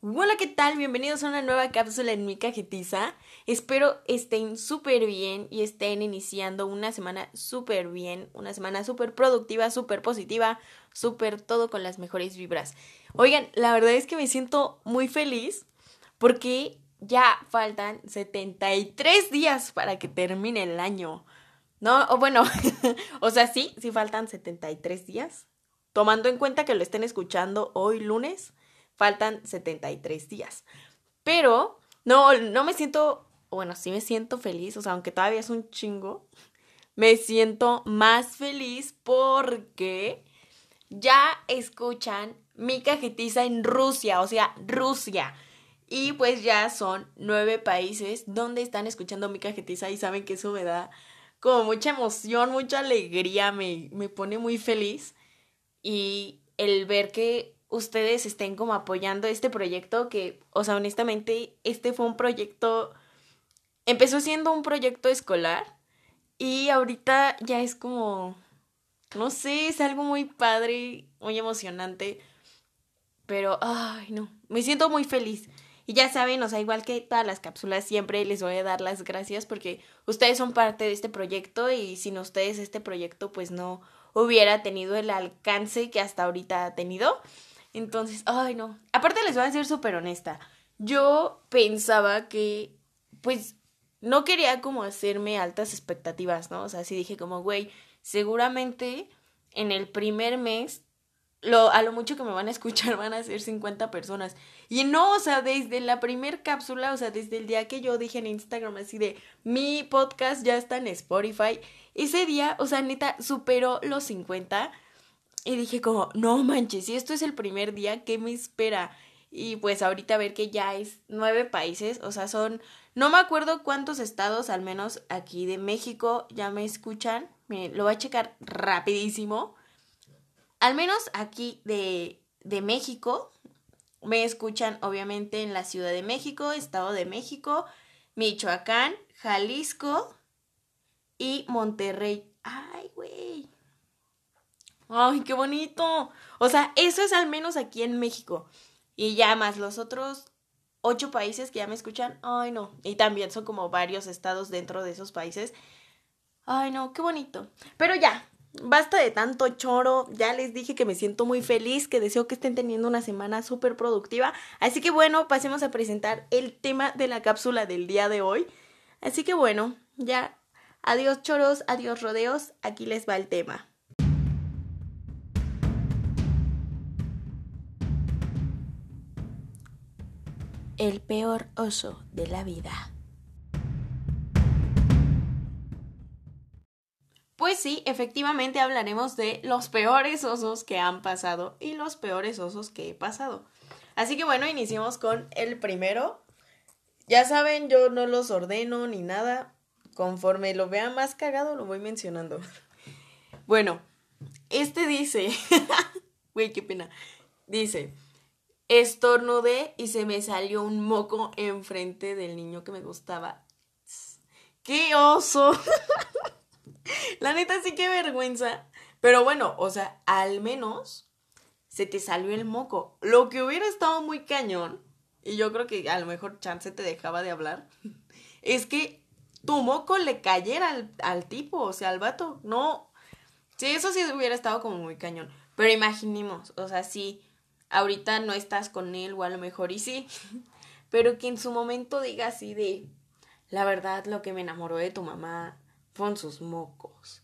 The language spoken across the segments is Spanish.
Hola, ¿qué tal? Bienvenidos a una nueva cápsula en mi cajetiza. Espero estén súper bien y estén iniciando una semana súper bien, una semana súper productiva, súper positiva, súper todo con las mejores vibras. Oigan, la verdad es que me siento muy feliz porque ya faltan 73 días para que termine el año. No, o bueno, o sea, sí, sí faltan 73 días. Tomando en cuenta que lo estén escuchando hoy lunes faltan 73 días. Pero no, no me siento, bueno, sí me siento feliz, o sea, aunque todavía es un chingo, me siento más feliz porque ya escuchan mi cajetiza en Rusia, o sea, Rusia. Y pues ya son nueve países donde están escuchando mi cajetiza y saben que eso me da como mucha emoción, mucha alegría, me, me pone muy feliz. Y el ver que ustedes estén como apoyando este proyecto que, o sea, honestamente, este fue un proyecto, empezó siendo un proyecto escolar y ahorita ya es como, no sé, es algo muy padre, muy emocionante, pero, ay, no, me siento muy feliz. Y ya saben, o sea, igual que todas las cápsulas, siempre les voy a dar las gracias porque ustedes son parte de este proyecto y sin ustedes este proyecto pues no hubiera tenido el alcance que hasta ahorita ha tenido. Entonces, ay no. Aparte les voy a ser súper honesta. Yo pensaba que, pues, no quería como hacerme altas expectativas, ¿no? O sea, sí dije como, güey, seguramente en el primer mes, a lo mucho que me van a escuchar van a ser 50 personas. Y no, o sea, desde la primer cápsula, o sea, desde el día que yo dije en Instagram así de, mi podcast ya está en Spotify, ese día, o sea, neta, superó los 50 y dije como, no manches, si esto es el primer día, ¿qué me espera? Y pues ahorita ver que ya es nueve países, o sea, son, no me acuerdo cuántos estados, al menos aquí de México, ya me escuchan. Me, lo voy a checar rapidísimo. Al menos aquí de, de México, me escuchan obviamente en la Ciudad de México, Estado de México, Michoacán, Jalisco y Monterrey. Ay, güey. Ay, qué bonito. O sea, eso es al menos aquí en México. Y ya más los otros ocho países que ya me escuchan. Ay, no. Y también son como varios estados dentro de esos países. Ay, no, qué bonito. Pero ya, basta de tanto choro. Ya les dije que me siento muy feliz, que deseo que estén teniendo una semana súper productiva. Así que bueno, pasemos a presentar el tema de la cápsula del día de hoy. Así que bueno, ya. Adiós choros, adiós rodeos. Aquí les va el tema. el peor oso de la vida. Pues sí, efectivamente hablaremos de los peores osos que han pasado y los peores osos que he pasado. Así que bueno, iniciemos con el primero. Ya saben, yo no los ordeno ni nada. Conforme lo vea más cagado, lo voy mencionando. Bueno, este dice, güey, qué pena. Dice, estornudé y se me salió un moco enfrente del niño que me gustaba. ¡Qué oso! La neta sí que vergüenza. Pero bueno, o sea, al menos se te salió el moco. Lo que hubiera estado muy cañón, y yo creo que a lo mejor Chance te dejaba de hablar, es que tu moco le cayera al, al tipo, o sea, al vato. No. Sí, eso sí hubiera estado como muy cañón. Pero imaginemos, o sea, sí ahorita no estás con él o a lo mejor y sí, pero que en su momento diga así de, la verdad lo que me enamoró de tu mamá fueron sus mocos.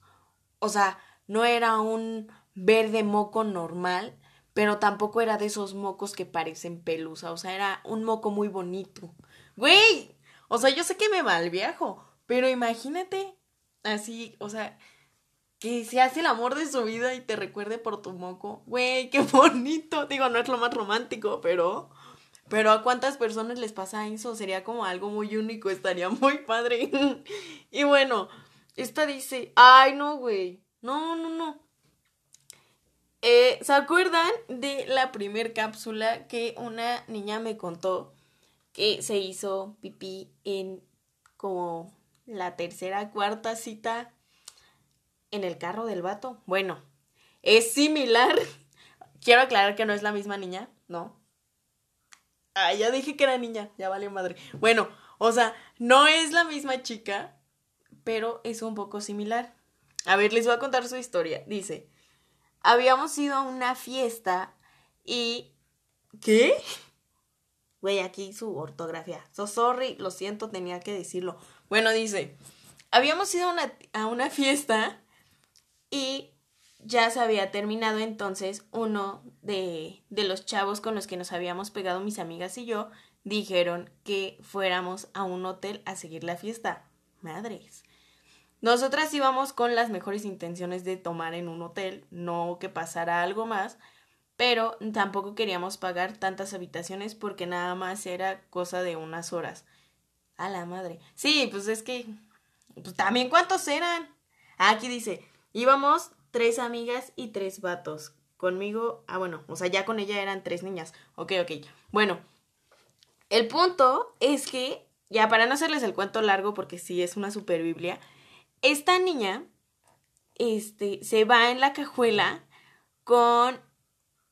O sea, no era un verde moco normal, pero tampoco era de esos mocos que parecen pelusa, o sea, era un moco muy bonito. Güey, o sea, yo sé que me mal viejo, pero imagínate así, o sea, que se hace el amor de su vida y te recuerde por tu moco. Güey, qué bonito. Digo, no es lo más romántico, pero. Pero a cuántas personas les pasa eso? Sería como algo muy único, estaría muy padre. y bueno, esta dice, ay no, güey. No, no, no. Eh, ¿Se acuerdan de la primer cápsula que una niña me contó que se hizo pipí en como la tercera, cuarta cita en el carro del vato. Bueno, es similar. Quiero aclarar que no es la misma niña, ¿no? Ah, ya dije que era niña, ya vale madre. Bueno, o sea, no es la misma chica, pero es un poco similar. A ver, les voy a contar su historia. Dice, habíamos ido a una fiesta y... ¿Qué? Güey, aquí su ortografía. So sorry, lo siento, tenía que decirlo. Bueno, dice, habíamos ido a una, a una fiesta y ya se había terminado entonces uno de, de los chavos con los que nos habíamos pegado mis amigas y yo dijeron que fuéramos a un hotel a seguir la fiesta. Madres. Nosotras íbamos con las mejores intenciones de tomar en un hotel, no que pasara algo más, pero tampoco queríamos pagar tantas habitaciones porque nada más era cosa de unas horas. A la madre. Sí, pues es que. Pues también cuántos eran. aquí dice, íbamos tres amigas y tres vatos. Conmigo, ah, bueno, o sea, ya con ella eran tres niñas. Ok, ok. Bueno, el punto es que, ya para no hacerles el cuento largo, porque sí es una super Biblia, esta niña este, se va en la cajuela con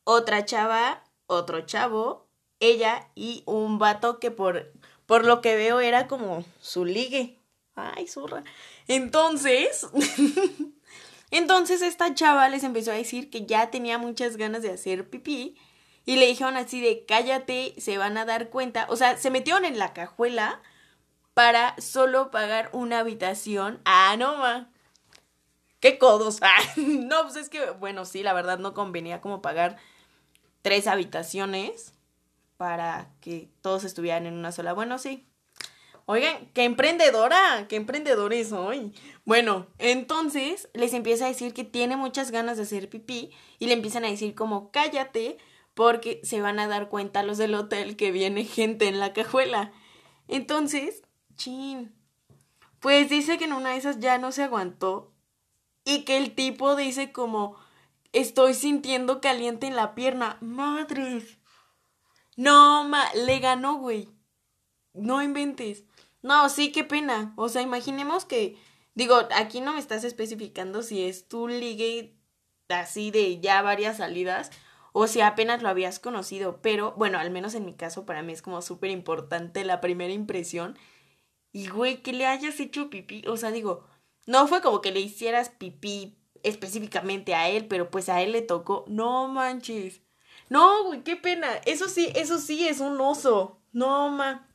otra chava, otro chavo, ella y un vato que por, por lo que veo era como su ligue. Ay, zurra. Entonces, entonces esta chava les empezó a decir que ya tenía muchas ganas de hacer pipí y le dijeron así de cállate, se van a dar cuenta. O sea, se metieron en la cajuela para solo pagar una habitación. Ah, no. ¿Qué codos? Ah, no, pues es que, bueno, sí, la verdad no convenía como pagar tres habitaciones para que todos estuvieran en una sola. Bueno, sí. Oigan, qué emprendedora, qué emprendedores soy. Bueno, entonces les empieza a decir que tiene muchas ganas de hacer pipí y le empiezan a decir como cállate porque se van a dar cuenta los del hotel que viene gente en la cajuela. Entonces Pues dice que en una de esas ya no se aguantó y que el tipo dice como estoy sintiendo caliente en la pierna. Madres. No, ma, le ganó, güey. No inventes. No, sí, qué pena. O sea, imaginemos que, digo, aquí no me estás especificando si es tu ligue así de ya varias salidas o si apenas lo habías conocido, pero bueno, al menos en mi caso para mí es como súper importante la primera impresión y güey, que le hayas hecho pipí, o sea, digo, no fue como que le hicieras pipí específicamente a él, pero pues a él le tocó. No manches. No, güey, qué pena. Eso sí, eso sí es un oso. No, ma.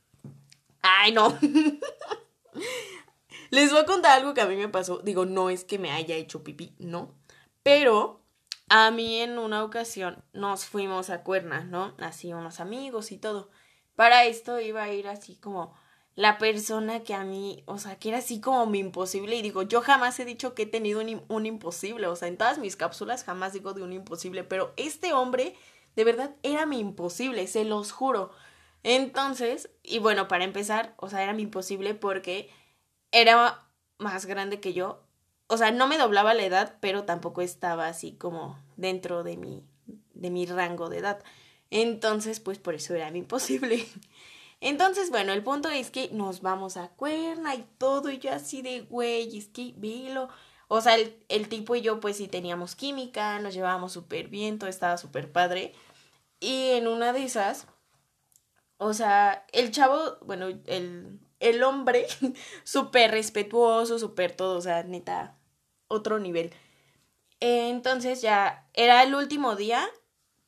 Ay, no. Les voy a contar algo que a mí me pasó. Digo, no es que me haya hecho pipí, no. Pero a mí en una ocasión nos fuimos a Cuerna, ¿no? Así unos amigos y todo. Para esto iba a ir así como la persona que a mí, o sea, que era así como mi imposible. Y digo, yo jamás he dicho que he tenido un, un, imposible. O sea, en todas mis cápsulas jamás digo de un imposible. Pero este hombre, de verdad, era mi imposible, se los juro. Entonces, y bueno, para empezar, o sea, era mi imposible porque era más grande que yo. O sea, no me doblaba la edad, pero tampoco estaba así como dentro de mi, de mi rango de edad. Entonces, pues por eso era mi imposible. Entonces, bueno, el punto es que nos vamos a cuerna y todo, y yo así de, güey, es que vilo. O sea, el, el, tipo y yo, pues sí teníamos química, nos llevábamos súper bien, todo estaba súper padre. Y en una de esas, o sea, el chavo, bueno, el, el hombre, súper respetuoso, súper todo, o sea, neta, otro nivel. Entonces ya era el último día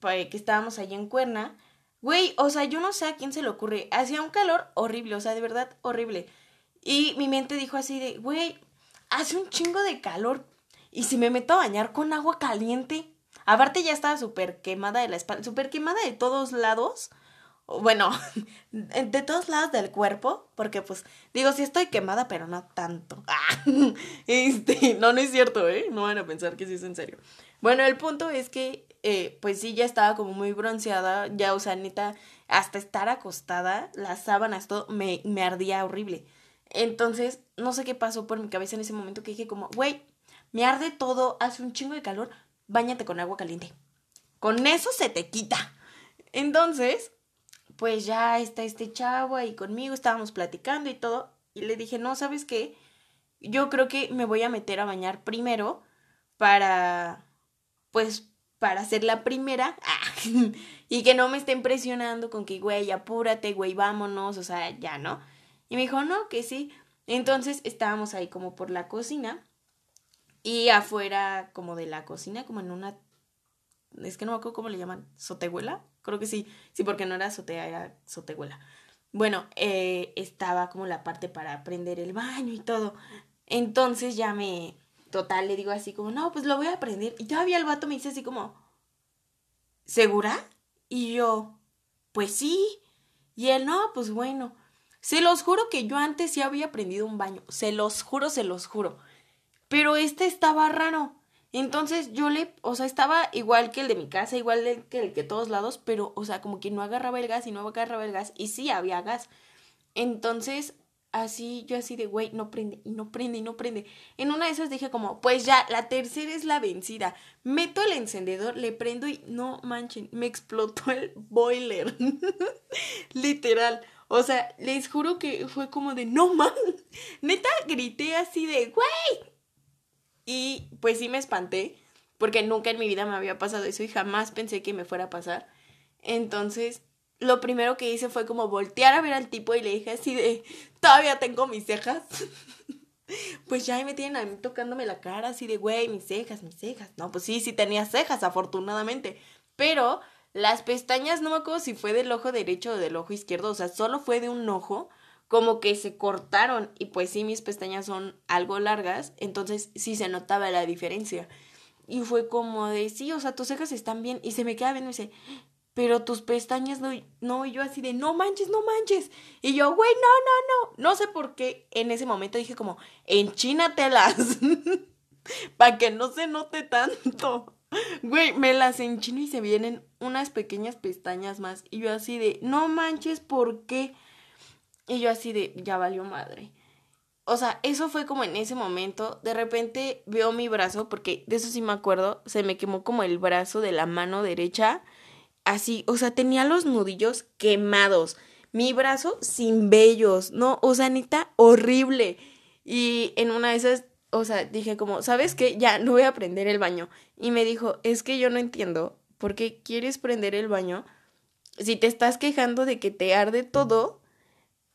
pues, que estábamos allí en Cuerna. Güey, o sea, yo no sé a quién se le ocurre. Hacía un calor horrible, o sea, de verdad horrible. Y mi mente dijo así de, güey, hace un chingo de calor. Y si me meto a bañar con agua caliente. Aparte ya estaba súper quemada de la espalda, súper quemada de todos lados. Bueno, de todos lados del cuerpo, porque pues digo, sí estoy quemada, pero no tanto. este, no, no es cierto, ¿eh? No van a pensar que sí es en serio. Bueno, el punto es que eh, pues sí, ya estaba como muy bronceada, ya, o sea, neta, hasta estar acostada, las sábanas, todo, me, me ardía horrible. Entonces, no sé qué pasó por mi cabeza en ese momento que dije como, güey, me arde todo, hace un chingo de calor, bañate con agua caliente. Con eso se te quita. Entonces, pues ya está este chavo ahí conmigo, estábamos platicando y todo, y le dije, no, ¿sabes qué? yo creo que me voy a meter a bañar primero para, pues, para ser la primera y que no me estén presionando con que, güey, apúrate, güey, vámonos, o sea, ya, ¿no? Y me dijo, no, que sí. Entonces estábamos ahí como por la cocina y afuera como de la cocina, como en una, es que no me acuerdo cómo le llaman, sotehuela, creo que sí, sí, porque no era azotea, era sotehuela. Bueno, eh, estaba como la parte para prender el baño y todo. Entonces ya me, total, le digo así como, no, pues lo voy a prender. Y todavía el vato me dice así como, ¿segura? Y yo, pues sí. Y él, no, pues bueno. Se los juro que yo antes ya había prendido un baño. Se los juro, se los juro. Pero este estaba raro. Entonces yo le, o sea, estaba igual que el de mi casa, igual que el que todos lados, pero, o sea, como que no agarraba el gas y no agarraba el gas y sí había gas. Entonces, así, yo así de, güey, no prende, y no prende, y no prende. En una de esas dije como, pues ya, la tercera es la vencida. Meto el encendedor, le prendo y no manchen, me explotó el boiler. Literal. O sea, les juro que fue como de, no man. Neta, grité así de, güey, y pues sí me espanté, porque nunca en mi vida me había pasado eso y jamás pensé que me fuera a pasar. Entonces, lo primero que hice fue como voltear a ver al tipo y le dije así de, todavía tengo mis cejas. pues ya me tienen a mí tocándome la cara así de, güey, mis cejas, mis cejas. No, pues sí, sí tenía cejas, afortunadamente. Pero las pestañas, no me acuerdo si fue del ojo derecho o del ojo izquierdo, o sea, solo fue de un ojo como que se cortaron y pues sí mis pestañas son algo largas, entonces sí se notaba la diferencia. Y fue como de, sí, o sea, tus cejas están bien y se me queda viendo y dice, pero tus pestañas no, no, y yo así de, no manches, no manches. Y yo, güey, no, no, no. No sé por qué en ese momento dije como, enchínatelas, para que no se note tanto. Güey, me las enchino y se vienen unas pequeñas pestañas más. Y yo así de, no manches, ¿por qué? Y yo así de, ya valió madre. O sea, eso fue como en ese momento. De repente veo mi brazo, porque de eso sí me acuerdo, se me quemó como el brazo de la mano derecha. Así, o sea, tenía los nudillos quemados. Mi brazo sin vellos, ¿no? O sea, neta, horrible. Y en una de esas, o sea, dije como, ¿sabes qué? Ya, no voy a prender el baño. Y me dijo, es que yo no entiendo por qué quieres prender el baño si te estás quejando de que te arde todo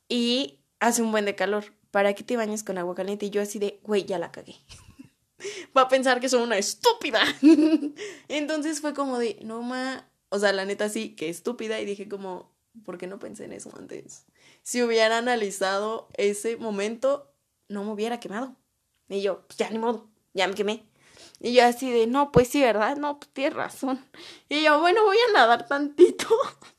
y hace un buen de calor. ¿Para qué te bañas con agua caliente? Y yo así de, güey, ya la cagué. Va a pensar que soy una estúpida. Entonces fue como de, no ma, o sea, la neta sí, que estúpida. Y dije como, ¿por qué no pensé en eso antes? Si hubiera analizado ese momento, no me hubiera quemado. Y yo, pues ya ni modo, ya me quemé. Y yo así de, no, pues sí, ¿verdad? No, pues tienes razón. Y yo, bueno, voy a nadar tantito.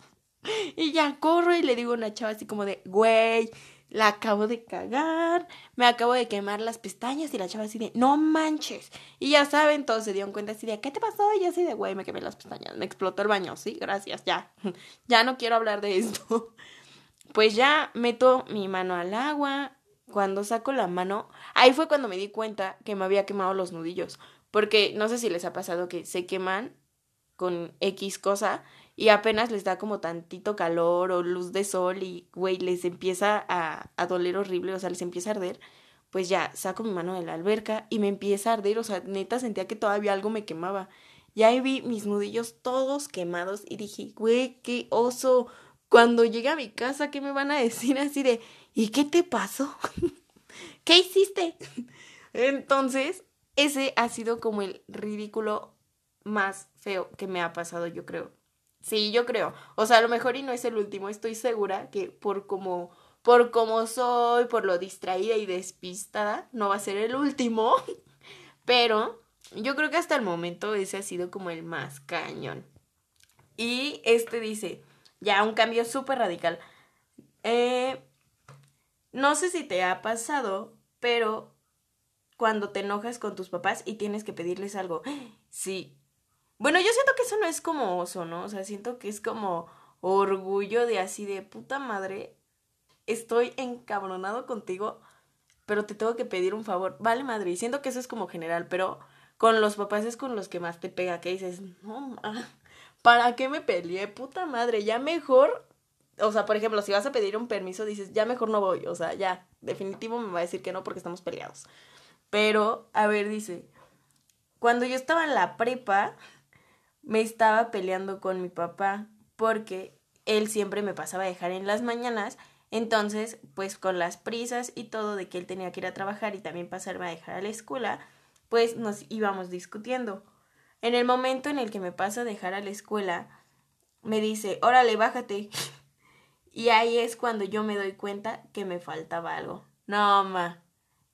Y ya corro y le digo a una chava así como de, güey, la acabo de cagar, me acabo de quemar las pestañas y la chava así de, no manches. Y ya saben, todos se dieron cuenta así de, ¿qué te pasó? Y así de, güey, me quemé las pestañas, me explotó el baño, sí, gracias, ya, ya no quiero hablar de esto. Pues ya meto mi mano al agua, cuando saco la mano, ahí fue cuando me di cuenta que me había quemado los nudillos, porque no sé si les ha pasado que se queman con X cosa y apenas les da como tantito calor o luz de sol y, güey, les empieza a, a doler horrible, o sea, les empieza a arder, pues ya saco mi mano de la alberca y me empieza a arder, o sea, neta sentía que todavía algo me quemaba. Y ahí vi mis nudillos todos quemados y dije, güey, qué oso. Cuando llegue a mi casa, ¿qué me van a decir así de, ¿y qué te pasó? ¿Qué hiciste? Entonces, ese ha sido como el ridículo más feo que me ha pasado, yo creo. Sí, yo creo. O sea, a lo mejor y no es el último. Estoy segura que por como, por como soy, por lo distraída y despistada, no va a ser el último. Pero yo creo que hasta el momento ese ha sido como el más cañón. Y este dice, ya un cambio súper radical. Eh, no sé si te ha pasado, pero cuando te enojas con tus papás y tienes que pedirles algo, sí, bueno, yo siento que eso no es como oso, ¿no? O sea, siento que es como orgullo de así de puta madre. Estoy encabronado contigo, pero te tengo que pedir un favor. Vale, madre. Y siento que eso es como general, pero con los papás es con los que más te pega, que dices, no, ¿para qué me peleé? Puta madre, ya mejor. O sea, por ejemplo, si vas a pedir un permiso, dices, ya mejor no voy. O sea, ya, definitivo me va a decir que no porque estamos peleados. Pero, a ver, dice, cuando yo estaba en la prepa, me estaba peleando con mi papá porque él siempre me pasaba a dejar en las mañanas. Entonces, pues con las prisas y todo de que él tenía que ir a trabajar y también pasarme a dejar a la escuela, pues nos íbamos discutiendo. En el momento en el que me pasa a dejar a la escuela, me dice, órale, bájate. y ahí es cuando yo me doy cuenta que me faltaba algo. No, ma,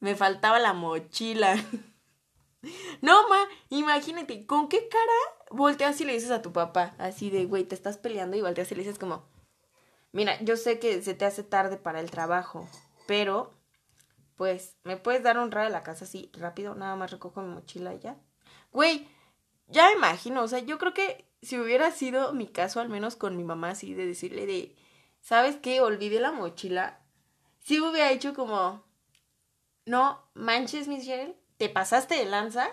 me faltaba la mochila. no, ma, imagínate, ¿con qué cara volteas y le dices a tu papá? Así de, güey, te estás peleando y volteas y le dices como, mira, yo sé que se te hace tarde para el trabajo, pero, pues, ¿me puedes dar un rayo a la casa así rápido? Nada más recojo mi mochila y ya. Güey, ya imagino, o sea, yo creo que si hubiera sido mi caso, al menos con mi mamá, así de decirle de, ¿sabes qué? Olvidé la mochila. Si hubiera hecho como, no manches, Michelle, te pasaste de lanza,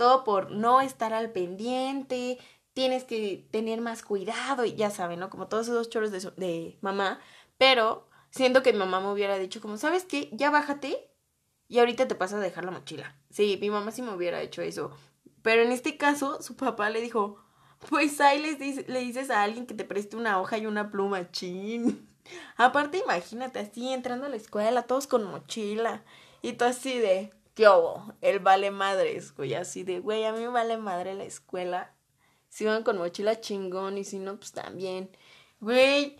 todo por no estar al pendiente, tienes que tener más cuidado y ya saben, ¿no? Como todos esos choros de, mamá, pero siento que mi mamá me hubiera dicho como, ¿sabes qué? Ya bájate y ahorita te pasas a dejar la mochila. Sí, mi mamá sí me hubiera hecho eso. Pero en este caso, su papá le dijo, pues ahí le dices a alguien que te preste una hoja y una pluma, chin. Aparte, imagínate así, entrando a la escuela, todos con mochila. Y tú así de, ¿qué hubo? El vale madres, güey, así de, güey, a mí me vale madre la escuela. Si van con mochila chingón y si no, pues también. Güey,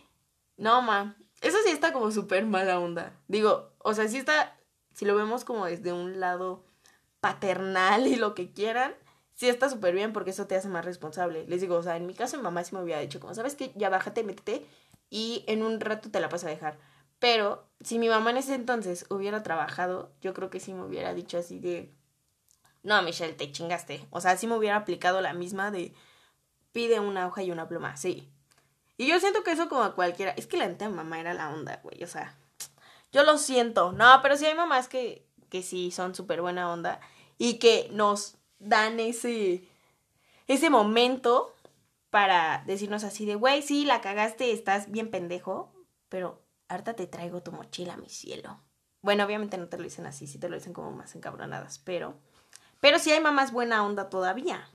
no, ma. Eso sí está como súper mala onda. Digo, o sea, sí está, si lo vemos como desde un lado paternal y lo que quieran, sí está súper bien porque eso te hace más responsable. Les digo, o sea, en mi caso mi mamá sí me había dicho, como, ¿sabes qué? Ya bájate, métete y en un rato te la vas a dejar. Pero si mi mamá en ese entonces hubiera trabajado, yo creo que sí me hubiera dicho así de, no, Michelle, te chingaste. O sea, sí me hubiera aplicado la misma de, pide una hoja y una pluma, sí. Y yo siento que eso como a cualquiera, es que la neta mamá era la onda, güey, o sea, yo lo siento. No, pero sí hay mamás que, que sí son súper buena onda y que nos dan ese, ese momento para decirnos así de, güey, sí, la cagaste, estás bien pendejo, pero harta te traigo tu mochila, mi cielo. Bueno, obviamente no te lo dicen así, sí te lo dicen como más encabronadas, pero... Pero sí hay mamás buena onda todavía.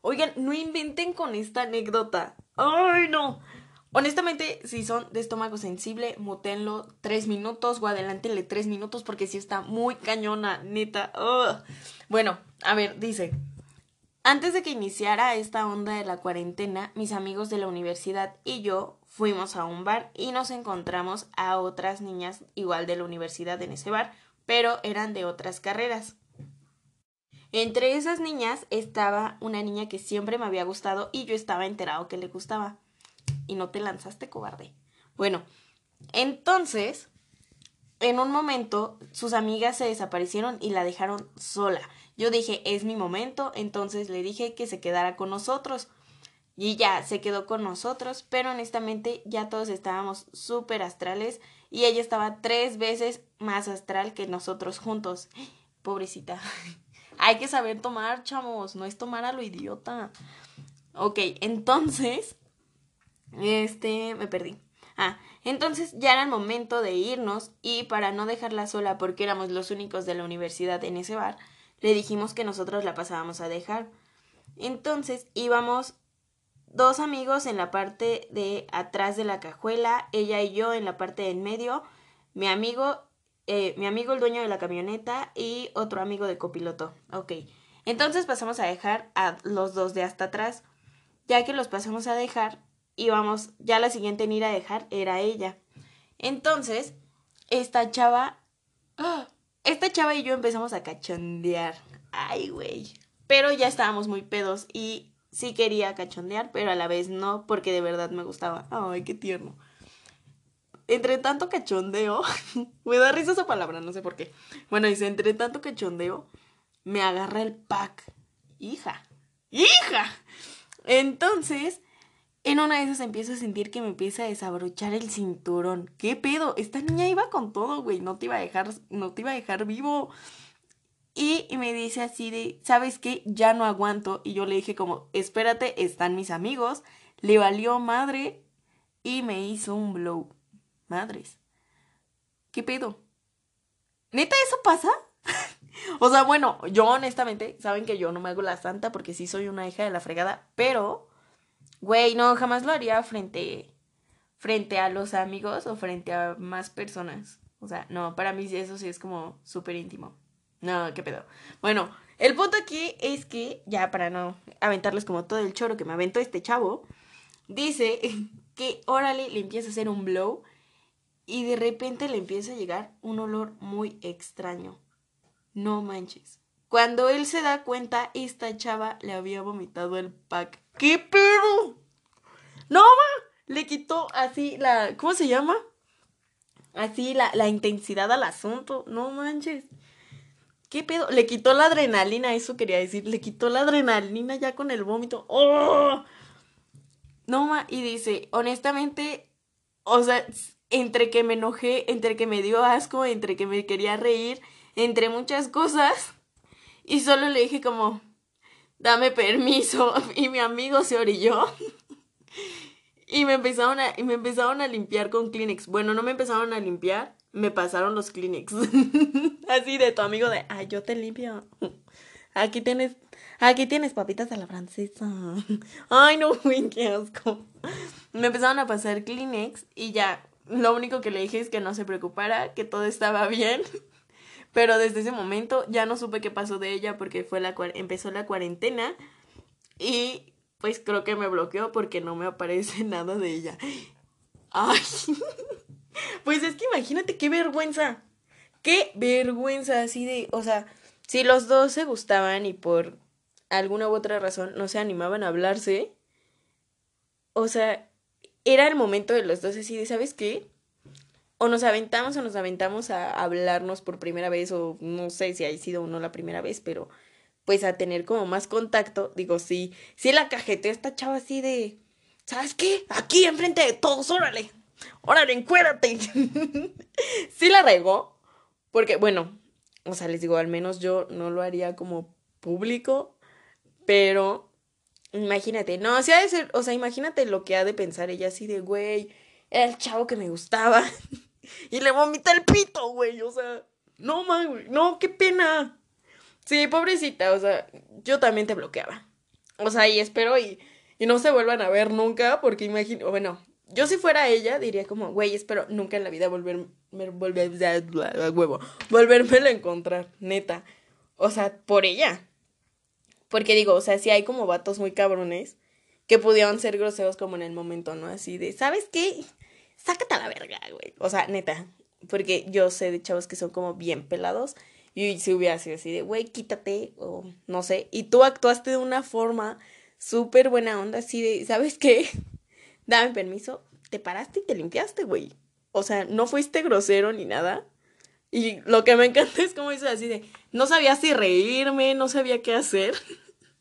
Oigan, no inventen con esta anécdota. ¡Ay, no! Honestamente, si son de estómago sensible, mutenlo tres minutos o adelántenle tres minutos porque si está muy cañona, neta. Bueno, a ver, dice. Antes de que iniciara esta onda de la cuarentena, mis amigos de la universidad y yo fuimos a un bar y nos encontramos a otras niñas igual de la universidad en ese bar, pero eran de otras carreras. Entre esas niñas estaba una niña que siempre me había gustado y yo estaba enterado que le gustaba y no te lanzaste, cobarde. Bueno, entonces, en un momento, sus amigas se desaparecieron y la dejaron sola. Yo dije, es mi momento, entonces le dije que se quedara con nosotros. Y ya, se quedó con nosotros, pero honestamente ya todos estábamos súper astrales y ella estaba tres veces más astral que nosotros juntos. Pobrecita. Hay que saber tomar, chamos, no es tomar a lo idiota. Ok, entonces este, me perdí. Ah, entonces ya era el momento de irnos y para no dejarla sola porque éramos los únicos de la universidad en ese bar, le dijimos que nosotros la pasábamos a dejar. Entonces íbamos dos amigos en la parte de atrás de la cajuela, ella y yo en la parte de en medio, mi amigo, eh, mi amigo el dueño de la camioneta y otro amigo de copiloto. Ok, entonces pasamos a dejar a los dos de hasta atrás. Ya que los pasamos a dejar, íbamos, ya la siguiente en ir a dejar era ella. Entonces, esta chava, ¡ah! esta chava y yo empezamos a cachondear. Ay, güey. Pero ya estábamos muy pedos y sí quería cachondear, pero a la vez no, porque de verdad me gustaba. Ay, qué tierno. Entre tanto cachondeo, me da risa esa palabra, no sé por qué. Bueno, dice, entre tanto cachondeo, me agarra el pack. Hija, hija. Entonces, en una de esas empiezo a sentir que me empieza a desabrochar el cinturón. ¿Qué pedo? Esta niña iba con todo, güey. No te iba a dejar, no te iba a dejar vivo. Y me dice así de, ¿sabes qué? Ya no aguanto. Y yo le dije como, espérate, están mis amigos. Le valió madre y me hizo un blow. Madres. ¿Qué pedo? ¿Neta eso pasa? o sea, bueno, yo honestamente, saben que yo no me hago la santa porque sí soy una hija de la fregada, pero, güey, no, jamás lo haría frente, frente a los amigos o frente a más personas. O sea, no, para mí eso sí es como súper íntimo. No, qué pedo. Bueno, el punto aquí es que, ya para no aventarles como todo el choro que me aventó este chavo, dice que órale le empieza a hacer un blow y de repente le empieza a llegar un olor muy extraño. No manches. Cuando él se da cuenta, esta chava le había vomitado el pack. ¿Qué pedo? No, le quitó así la. ¿Cómo se llama? Así la, la intensidad al asunto. No manches. ¿Qué pedo? Le quitó la adrenalina, eso quería decir. Le quitó la adrenalina ya con el vómito. ¡Oh! No, ma, y dice, honestamente, o sea, entre que me enojé, entre que me dio asco, entre que me quería reír, entre muchas cosas, y solo le dije como, dame permiso, y mi amigo se orilló. y me empezaron a, y me empezaron a limpiar con Kleenex. Bueno, no me empezaron a limpiar, me pasaron los Kleenex. Así de tu amigo de, ay, yo te limpio. Aquí tienes, aquí tienes papitas a la francesa. Ay, no, güey, qué asco. Me empezaron a pasar Kleenex y ya, lo único que le dije es que no se preocupara, que todo estaba bien. Pero desde ese momento ya no supe qué pasó de ella porque fue la empezó la cuarentena y pues creo que me bloqueó porque no me aparece nada de ella. Ay. Pues es que imagínate qué vergüenza. Qué vergüenza así de, o sea, si los dos se gustaban y por alguna u otra razón no se animaban a hablarse, o sea, era el momento de los dos así de, ¿sabes qué? O nos aventamos o nos aventamos a hablarnos por primera vez, o no sé si ha sido o no la primera vez, pero pues a tener como más contacto, digo, sí, sí la cajeteó esta chava así de, ¿sabes qué? Aquí enfrente de todos, órale, órale, encuérdate. sí la regó, porque bueno, o sea, les digo, al menos yo no lo haría como público, pero imagínate, no, o sea, de ser, o sea, imagínate lo que ha de pensar ella así de, güey, era el chavo que me gustaba y le vomita el pito, güey, o sea, no, man, güey, no, qué pena. Sí, pobrecita, o sea, yo también te bloqueaba. O sea, y espero y, y no se vuelvan a ver nunca, porque imagino, bueno, yo si fuera ella diría como, güey, espero nunca en la vida volver, volver, huevo, volverme a encontrar, neta. O sea, por ella. Porque digo, o sea, si hay como vatos muy cabrones que pudieron ser groseros como en el momento, ¿no? Así de, ¿sabes qué? Sácate a la verga, güey. O sea, neta. Porque yo sé de chavos que son como bien pelados. Y si hubiera sido así de, güey, quítate, o no sé. Y tú actuaste de una forma súper buena onda, así de, ¿sabes qué? Dame permiso. Te paraste y te limpiaste, güey. O sea, no fuiste grosero ni nada. Y lo que me encanta es como dice así de, no sabía si reírme, no sabía qué hacer.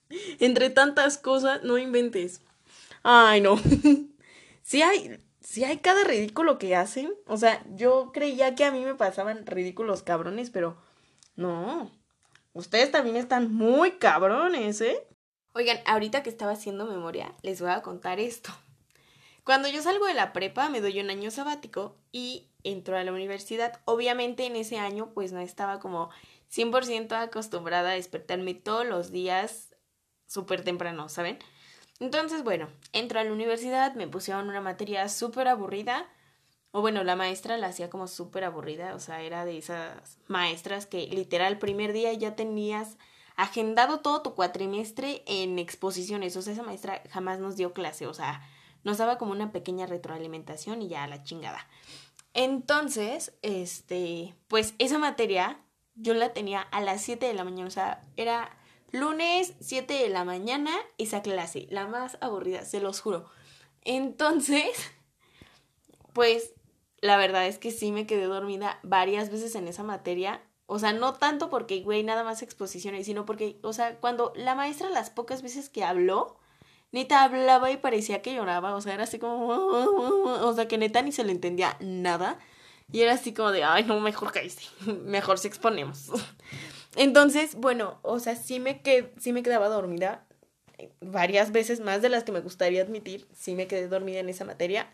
Entre tantas cosas, no inventes. Ay, no. sí hay, sí hay cada ridículo que hacen. O sea, yo creía que a mí me pasaban ridículos cabrones, pero no. Ustedes también están muy cabrones, ¿eh? Oigan, ahorita que estaba haciendo memoria, les voy a contar esto. Cuando yo salgo de la prepa, me doy un año sabático y entro a la universidad. Obviamente en ese año pues no estaba como 100% acostumbrada a despertarme todos los días súper temprano, ¿saben? Entonces, bueno, entro a la universidad, me pusieron una materia súper aburrida. O bueno, la maestra la hacía como súper aburrida, o sea, era de esas maestras que literal primer día ya tenías agendado todo tu cuatrimestre en exposiciones, o sea, esa maestra jamás nos dio clase, o sea, nos daba como una pequeña retroalimentación y ya la chingada. Entonces, este, pues esa materia yo la tenía a las 7 de la mañana, o sea, era lunes 7 de la mañana esa clase, la más aburrida, se los juro. Entonces, pues la verdad es que sí me quedé dormida varias veces en esa materia. O sea, no tanto porque, güey, nada más exposiciones, sino porque, o sea, cuando la maestra las pocas veces que habló, neta hablaba y parecía que lloraba, o sea, era así como, o sea, que neta ni se le entendía nada. Y era así como de, ay, no, mejor que mejor si exponemos. Entonces, bueno, o sea, sí me, qued sí me quedaba dormida varias veces, más de las que me gustaría admitir, sí me quedé dormida en esa materia.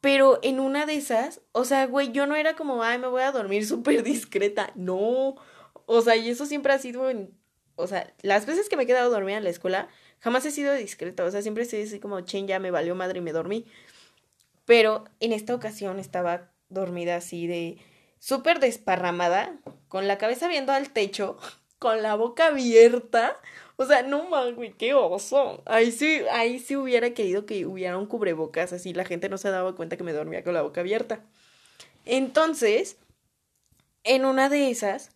Pero en una de esas, o sea, güey, yo no era como, ay, me voy a dormir súper discreta. No. O sea, y eso siempre ha sido en. O sea, las veces que me he quedado dormida en la escuela, jamás he sido discreta. O sea, siempre estoy así como, chen, ya me valió madre y me dormí. Pero en esta ocasión estaba dormida así de súper desparramada, con la cabeza viendo al techo, con la boca abierta. O sea, no mames, qué oso. Ahí sí, ahí sí hubiera querido que hubiera un cubrebocas, así la gente no se daba cuenta que me dormía con la boca abierta. Entonces, en una de esas,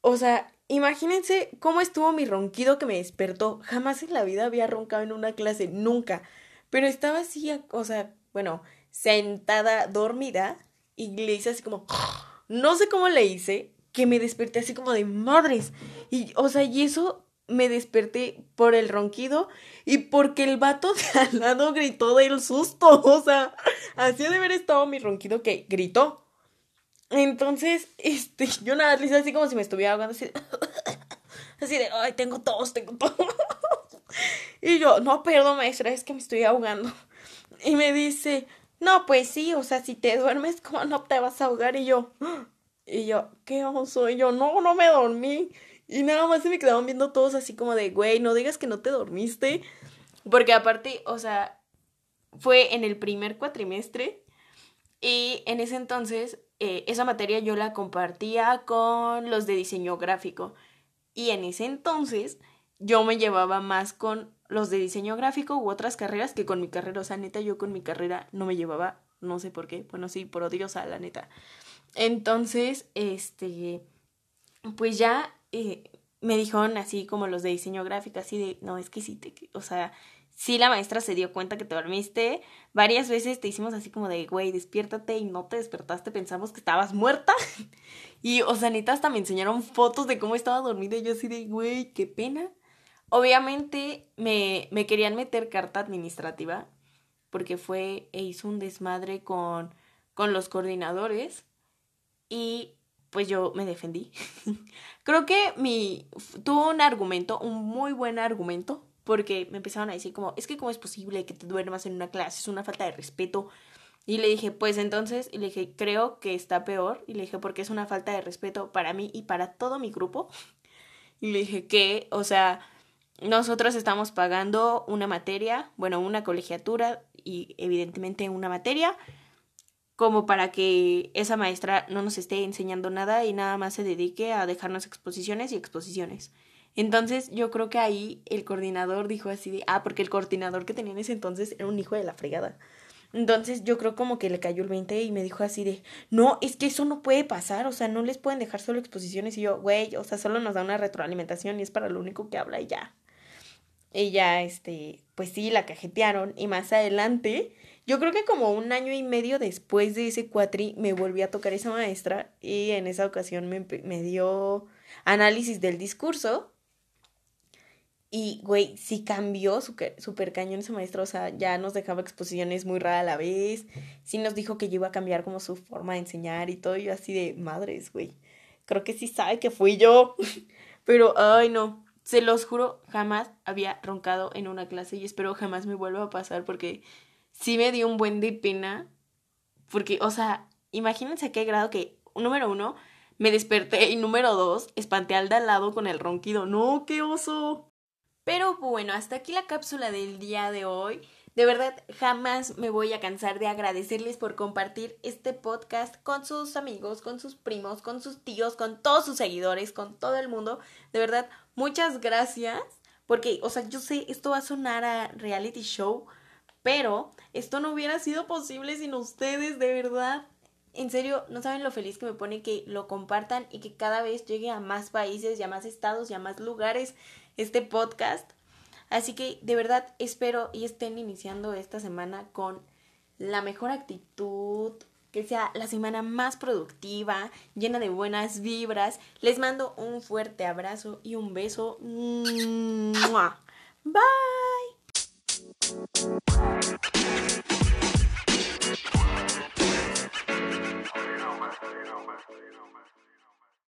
o sea, imagínense cómo estuvo mi ronquido que me despertó. Jamás en la vida había roncado en una clase, nunca. Pero estaba así, o sea, bueno, sentada, dormida, y le hice así como, no sé cómo le hice, que me desperté así como de madres. Y, o sea, y eso me desperté por el ronquido y porque el vato de al lado gritó del susto. O sea, así de haber estado mi ronquido que gritó. Entonces, este, yo nada, le hice así como si me estuviera ahogando, así, así de, ay, tengo tos, tengo tos. Y yo, no, perdón, maestra, es que me estoy ahogando. Y me dice, no, pues sí, o sea, si te duermes, ¿cómo no te vas a ahogar? Y yo, y yo, ¿qué oso? Y yo, no, no me dormí. Y nada más se me quedaban viendo todos así como de, güey, no digas que no te dormiste. Porque aparte, o sea, fue en el primer cuatrimestre. Y en ese entonces, eh, esa materia yo la compartía con los de diseño gráfico. Y en ese entonces, yo me llevaba más con los de diseño gráfico u otras carreras que con mi carrera. O sea, neta, yo con mi carrera no me llevaba, no sé por qué. Bueno, sí, por odiosa, la neta. Entonces, este, pues ya eh, me dijeron así como los de diseño gráfico, así de, no, es que sí, te, o sea, sí la maestra se dio cuenta que te dormiste. Varias veces te hicimos así como de, güey, despiértate y no te despertaste, pensamos que estabas muerta. y, o sea, neta, hasta me enseñaron fotos de cómo estaba dormida y yo así de, güey, qué pena. Obviamente me, me querían meter carta administrativa porque fue e hizo un desmadre con, con los coordinadores y pues yo me defendí. Creo que mi tuvo un argumento, un muy buen argumento, porque me empezaron a decir como, es que cómo es posible que te duermas en una clase, es una falta de respeto. Y le dije, pues entonces, y le dije, creo que está peor. Y le dije, porque es una falta de respeto para mí y para todo mi grupo. Y le dije que, o sea, nosotros estamos pagando una materia, bueno, una colegiatura y evidentemente una materia, como para que esa maestra no nos esté enseñando nada y nada más se dedique a dejarnos exposiciones y exposiciones. Entonces yo creo que ahí el coordinador dijo así de, ah, porque el coordinador que tenía en ese entonces era un hijo de la fregada. Entonces yo creo como que le cayó el 20 y me dijo así de, no, es que eso no puede pasar, o sea, no les pueden dejar solo exposiciones y yo, güey, o sea, solo nos da una retroalimentación y es para lo único que habla y ya ella, este, pues sí, la cajetearon y más adelante, yo creo que como un año y medio después de ese cuatri, me volví a tocar esa maestra y en esa ocasión me, me dio análisis del discurso y, güey, sí cambió súper cañón ese maestro, o sea, ya nos dejaba exposiciones muy rara a la vez, sí nos dijo que yo iba a cambiar como su forma de enseñar y todo, y yo así de madres, güey. Creo que sí sabe que fui yo, pero, ay, no, se los juro, jamás había roncado en una clase y espero jamás me vuelva a pasar porque sí me dio un buen de pena. Porque, o sea, imagínense a qué grado que, número uno, me desperté y número dos, espanté al de al lado con el ronquido. No, qué oso. Pero bueno, hasta aquí la cápsula del día de hoy. De verdad, jamás me voy a cansar de agradecerles por compartir este podcast con sus amigos, con sus primos, con sus tíos, con todos sus seguidores, con todo el mundo. De verdad, muchas gracias. Porque, o sea, yo sé, esto va a sonar a reality show, pero esto no hubiera sido posible sin ustedes, de verdad. En serio, no saben lo feliz que me pone que lo compartan y que cada vez llegue a más países y a más estados y a más lugares este podcast. Así que de verdad espero y estén iniciando esta semana con la mejor actitud, que sea la semana más productiva, llena de buenas vibras. Les mando un fuerte abrazo y un beso. Bye.